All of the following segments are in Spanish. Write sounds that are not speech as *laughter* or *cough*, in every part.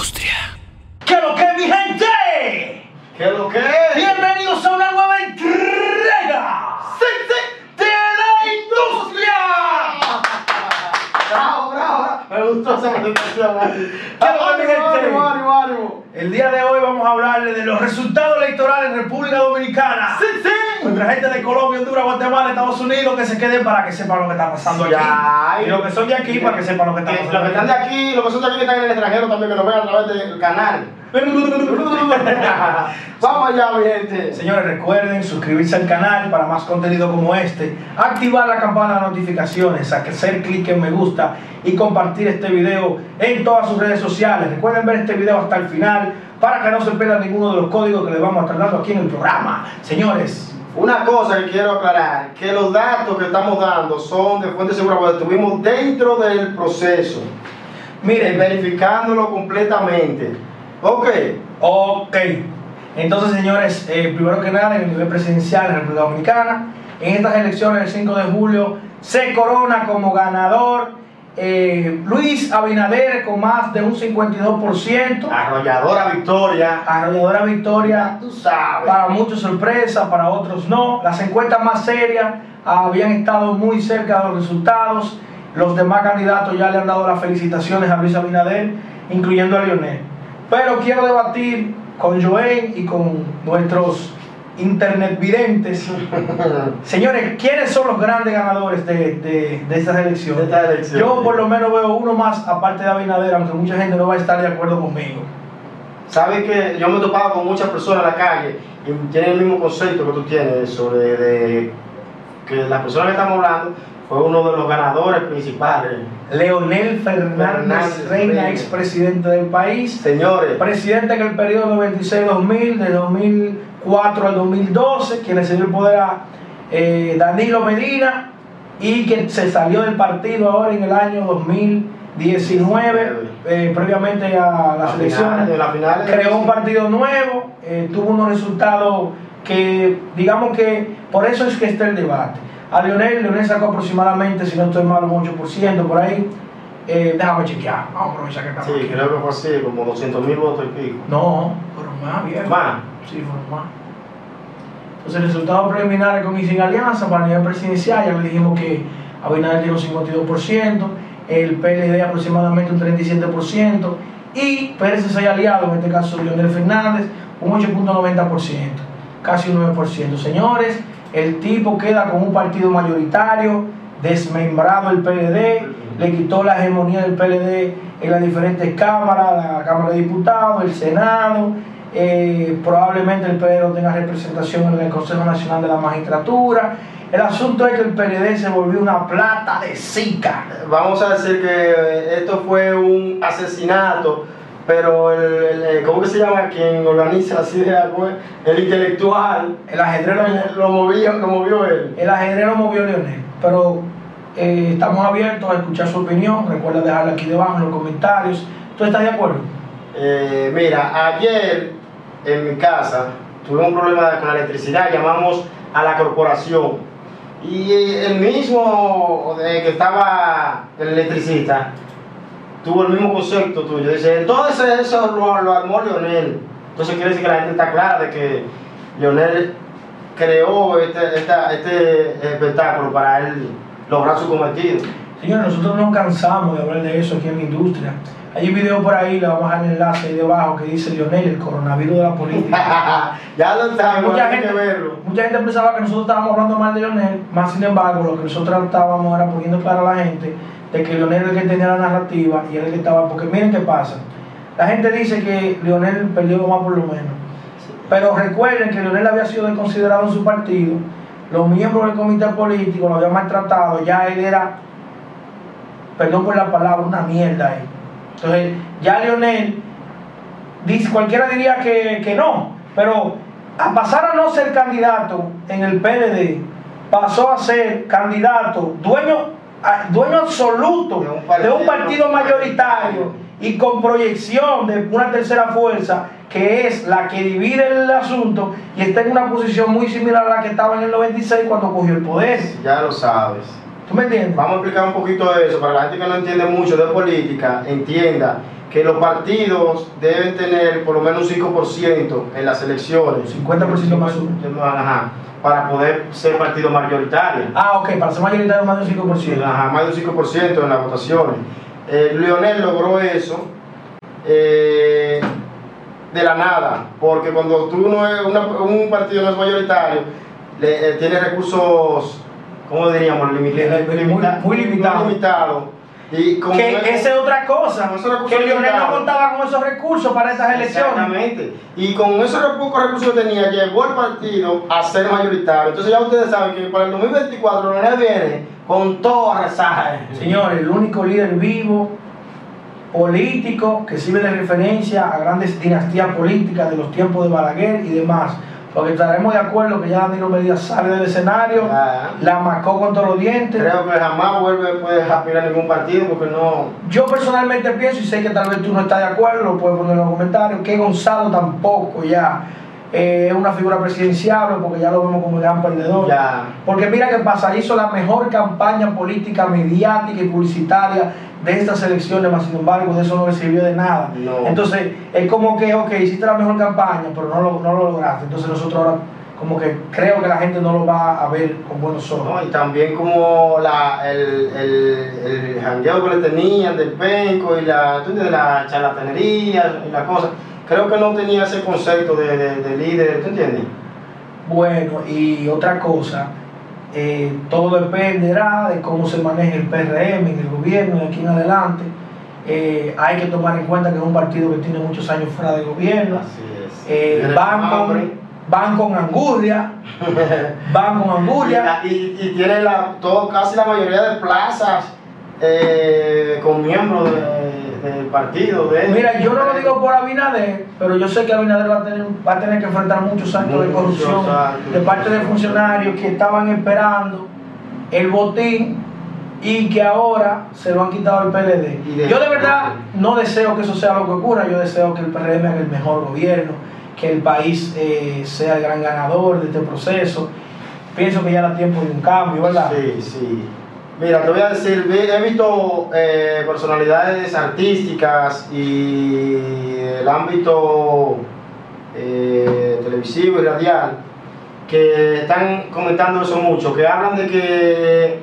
industria. ¿Qué lo que, mi gente? ¿Qué lo que? Bienvenidos a una nueva entrega ¡Sí, sí! de la industria. ¡Bravo, bravo! Me gustó esa presentación. ¿Qué lo que, mi gente? ánimo, ánimo, ánimo! El día de hoy vamos a hablarle de los resultados electorales en República Dominicana. ¡Sí, sí! Nuestra gente de Colombia, Honduras, Guatemala, Estados Unidos, que se queden para que sepan lo que está pasando Ya, aquí. Y los que son de aquí, para que sepan lo que está pasando Los que están de aquí, los que son de aquí que están en el extranjero también, que nos vean a través del canal. *laughs* Vamos allá, mi gente. Señores, recuerden suscribirse al canal para más contenido como este, activar la campana de notificaciones, hacer clic en me gusta y compartir este video en todas sus redes sociales. Recuerden ver este video hasta el final para que no se pierdan ninguno de los códigos que les vamos a estar dando aquí en el programa. Señores, Una cosa que quiero aclarar, que los datos que estamos dando son de fuente segura, porque estuvimos dentro del proceso, miren, verificándolo completamente. Ok, Ok. Entonces, señores, eh, primero que nada, en el nivel presidencial de la República Dominicana, en estas elecciones del 5 de julio, se corona como ganador eh, Luis Abinader con más de un 52%. arrolladora victoria. Arrolladora victoria, Tú sabes. para muchos sorpresa, para otros no. Las encuestas más serias habían estado muy cerca de los resultados. Los demás candidatos ya le han dado las felicitaciones a Luis Abinader, incluyendo a Lionel. Pero quiero debatir con Joel y con nuestros internet videntes. *laughs* Señores, ¿quiénes son los grandes ganadores de, de, de estas elecciones? Elecciones. Yo por lo menos veo uno más aparte de Abinader, aunque mucha gente no va a estar de acuerdo conmigo. Sabes que yo me he topado con muchas personas en la calle y tienen el mismo concepto que tú tienes sobre de, que la persona que estamos hablando fue uno de los ganadores principales. Leonel Fernández Fernández Reina, expresidente del país, Señores, presidente en el periodo 96-2000, de 2004 al 2012, quien le cedió el poder a eh, Danilo Medina y que se salió del partido ahora en el año 2019, eh, previamente a las La elecciones. final, la final creó un partido nuevo, eh, tuvo unos resultados que, digamos que, por eso es que está el debate. A Leonel, Leonel sacó aproximadamente, si no estoy mal, un 8% por ahí. Eh, déjame chequear, vamos a aprovechar que estamos sí, aquí. creo que fue así, como 200 mil votos y pico. No, fueron más, viejo. Más. Sí, fueron más. Entonces, resultados preliminares con y sin alianza para el nivel presidencial, ya le dijimos que Abinader tiene un 52%, el PLD aproximadamente un 37%, y Pérez es aliado, en este caso Leonel Fernández, un 8.90%, casi un 9%. Señores, el tipo queda con un partido mayoritario, desmembrado el PLD, le quitó la hegemonía del PLD en las diferentes cámaras, la Cámara de Diputados, el Senado, eh, probablemente el PLD no tenga representación en el Consejo Nacional de la Magistratura. El asunto es que el PLD se volvió una plata de zika. Vamos a decir que esto fue un asesinato, pero el, el- el- ¿cómo que se llama quien organiza las ideas? pues? El intelectual, El ajedrez lo, lo movió, lo movió él. el ajedrez lo movió Leonel, pero eh, estamos abiertos a escuchar su opinión. Recuerda dejarla aquí debajo en los comentarios. ¿Tú estás de acuerdo? Eh, mira, ayer en mi casa tuve un problema con la electricidad, llamamos a la corporación y el mismo eh, que estaba el electricista tuvo el mismo concepto tuyo. Dice, entonces eso lo, lo armó Leonel. Entonces quiere decir que la gente está clara de que Leonel creó este, esta- este espectáculo para él lograr su cometido. Señores, nosotros no cansamos de hablar de eso aquí en la industria. Hay un video por ahí, le vamos a dejar el enlace ahí debajo que dice Lionel, el coronavirus de la política. *laughs* ya lo sabemos, mucha, hay que gente, verlo. mucha gente pensaba que nosotros estábamos hablando mal de Lionel, más sin embargo, lo que nosotros estábamos era poniendo claro a la gente de que Lionel era el que tenía la narrativa y era el que estaba. Porque miren qué pasa. La gente dice que Lionel perdió más por lo menos. Pero recuerden que Leonel había sido desconsiderado en su partido, los miembros del comité político lo habían maltratado, ya él era, perdón por la palabra, una mierda ahí. Entonces, ya Leonel, cualquiera diría que, que no, pero a pasar a no ser candidato en el PLD, pasó a ser candidato, dueño, dueño absoluto De un de un partido partido mayoritario y con proyección de una tercera fuerza que es la que divide el asunto y está en una posición muy similar a la que estaba en el 96 cuando cogió el poder. Ya lo sabes. ¿Tú me entiendes? Vamos a explicar un poquito de eso para la gente que no entiende mucho de política, entienda que los partidos deben tener por lo menos un 5% en las elecciones. 50% más uno. Ajá, para poder ser partido mayoritario. Ah, ok, para ser mayoritario más de un 5%. Ajá, más de un 5% en las votaciones. Eh, Lionel logró eso eh, de la nada, porque cuando tú no es una- un partido no es mayoritario, le- eh, tiene recursos, ¿cómo diríamos? Limita- muy limitado. muy limitado. Y con Que esa es otra cosa, que Lionel no contaba con esos recursos para estas elecciones. Exactamente. Y con esos pocos recursos que tenía, llegó el partido a ser mayoritario. Entonces ya ustedes saben que para el 2024 Lionel viene con todo a rezar. Señores, el único líder vivo, político, que sirve de referencia a grandes dinastías políticas de los tiempos de Balaguer y demás. Porque estaremos de acuerdo que ya Danilo Medina sale del escenario, la marcó con todos los dientes. Creo que jamás vuelve puede aspirar a ningún partido porque no. Yo personalmente pienso, y sé que tal vez tú no estás de acuerdo, lo puedes poner en los comentarios, que Gonzalo tampoco ya eh, es una figura presidenciable porque ya lo vemos como gran perdedor. Ya. Porque mira qué pasa, hizo la mejor campaña política, mediática y publicitaria de estas elecciones, mas sin embargo de eso no le sirvió de nada. No. Entonces es como que, ok, hiciste la mejor campaña, pero no lo, no lo lograste. Entonces nosotros ahora como que creo que la gente no lo va a ver con buenos ojos. ¿no? Y también como la, el, el, el jangueo que le tenían del penco y la, ¿tú entiendes? la charlatanería y la cosa. Creo que no tenía ese concepto de, de, de líder, ¿tú entiendes? Bueno, y otra cosa, eh, todo dependerá de cómo se maneje el PRM en el gobierno de aquí en adelante. Eh, hay que tomar en cuenta que es un partido que tiene muchos años fuera de gobierno. Eh, van, con van con angurria, van con angurria. *laughs* y, y, y tiene la, todo, casi la mayoría de plazas eh, con miembros de- del partido. De Mira, yo no lo digo por Abinader, pero yo sé que Abinader va a tener, va a tener que enfrentar muchos actos de corrupción de parte de funcionarios que estaban esperando el botín y que ahora se lo han quitado al PLD. Yo de verdad no deseo que eso sea lo que ocurra, yo deseo que el PRM haga el mejor gobierno, que el país eh, sea el gran ganador de este proceso. Pienso que ya era tiempo de un cambio, ¿verdad? Sí, sí. Mira, te voy a decir, he visto eh, personalidades artísticas y el ámbito eh, televisivo y radial que están comentando eso mucho, que hablan de que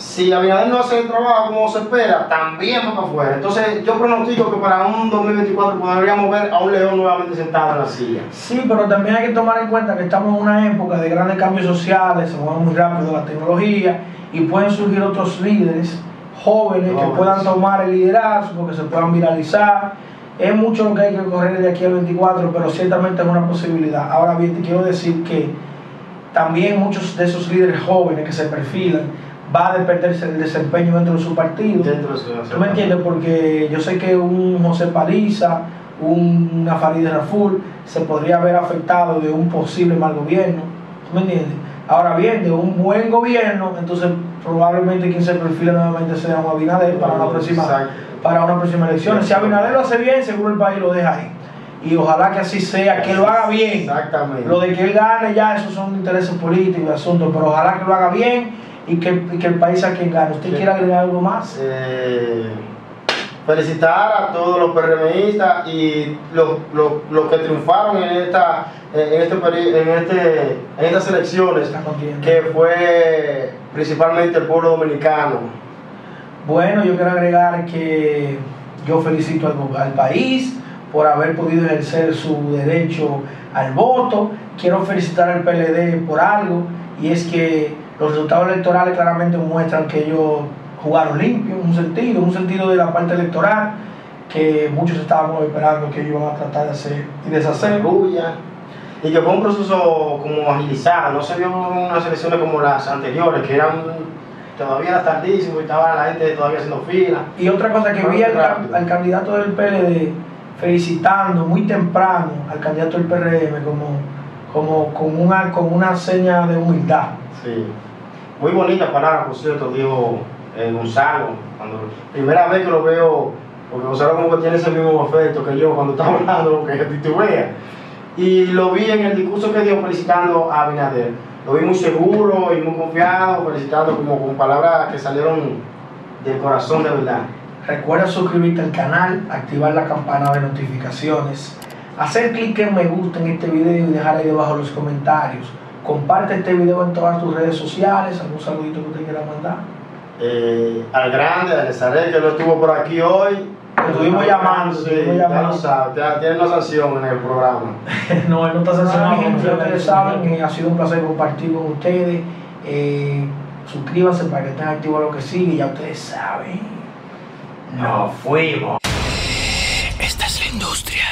si Abinader no hace el trabajo como se espera, también va para afuera. Entonces yo pronostico que para un 2024 podríamos ver a un león nuevamente sentado en la silla. Sí, pero también hay que tomar en cuenta que estamos en una época de grandes cambios sociales, se mueve muy rápido la tecnología y pueden surgir otros líderes jóvenes que puedan tomar el liderazgo, que se puedan viralizar. Es mucho lo que hay que correr de aquí al 24, pero ciertamente es una posibilidad. Ahora bien, te quiero decir que también muchos de esos líderes jóvenes que se perfilan va a dependerse del desempeño dentro de su partido. Dentro de su ¿Tú me entiendes? Porque yo sé que un José Paliza, un una Farideh Raful se podría haber afectado de un posible mal gobierno. ¿Tú me entiendes? Ahora bien, de un buen gobierno, entonces probablemente quien se perfile nuevamente sea un Abinader para una próxima, Exacto. para una próxima elección. Si Abinader lo hace bien, seguro el país lo deja ahí. Y ojalá que así sea, que lo haga bien. Exactamente. Lo de que él gane ya, esos son intereses políticos y asuntos, pero ojalá que lo haga bien y que, y que el país sea quien gane. ¿Usted Sí. quiere agregar algo más? Eh, felicitar a todos los PRMistas y los, los, los que triunfaron en esta en este en este en estas elecciones que fue principalmente el pueblo dominicano Bueno, yo quiero agregar que yo felicito al, al país por haber podido ejercer su derecho al voto. Quiero felicitar al PLD por algo y es que los resultados electorales claramente muestran que ellos jugaron limpio en un sentido, en un sentido de la parte electoral que muchos estábamos esperando que ellos iban a tratar de hacer y deshacer. Y que fue un proceso como agilizado no se vio unas elecciones como las anteriores que eran todavía era tardísimo y estaba la gente todavía haciendo fila Y otra cosa que vi al candidato del PLD felicitando muy temprano al candidato del PRM como, como con, una, con una seña de humildad. Sí. Muy bonita palabra, por cierto, dijo Gonzalo. Cuando, primera vez que lo veo, porque Gonzalo como que tiene ese mismo efecto que yo cuando está *laughs* hablando, que titubea. Y lo vi en el discurso que dio felicitando a Abinader. Lo vi muy seguro y muy confiado, felicitando como con palabras que salieron del corazón de verdad. Recuerda suscribirte al canal, activar la campana de notificaciones, hacer clic en me gusta en este video y dejar ahí debajo los comentarios. Comparte este video en todas tus redes sociales. ¿Algún saludito que usted quiera mandar? Eh, al grande, al Esaré, que no estuvo por aquí hoy. Lo estuvimos llamando, Sí, estuvimos ya llamando. lo sabe, ya tiene una sanción en el programa. *laughs* no, él no está sancionado. No, ustedes saben que ha sido un placer compartir con ustedes. Eh, suscríbanse para que estén activos a lo que sigue. Ya ustedes saben. Nos fuimos. Esta es la industria.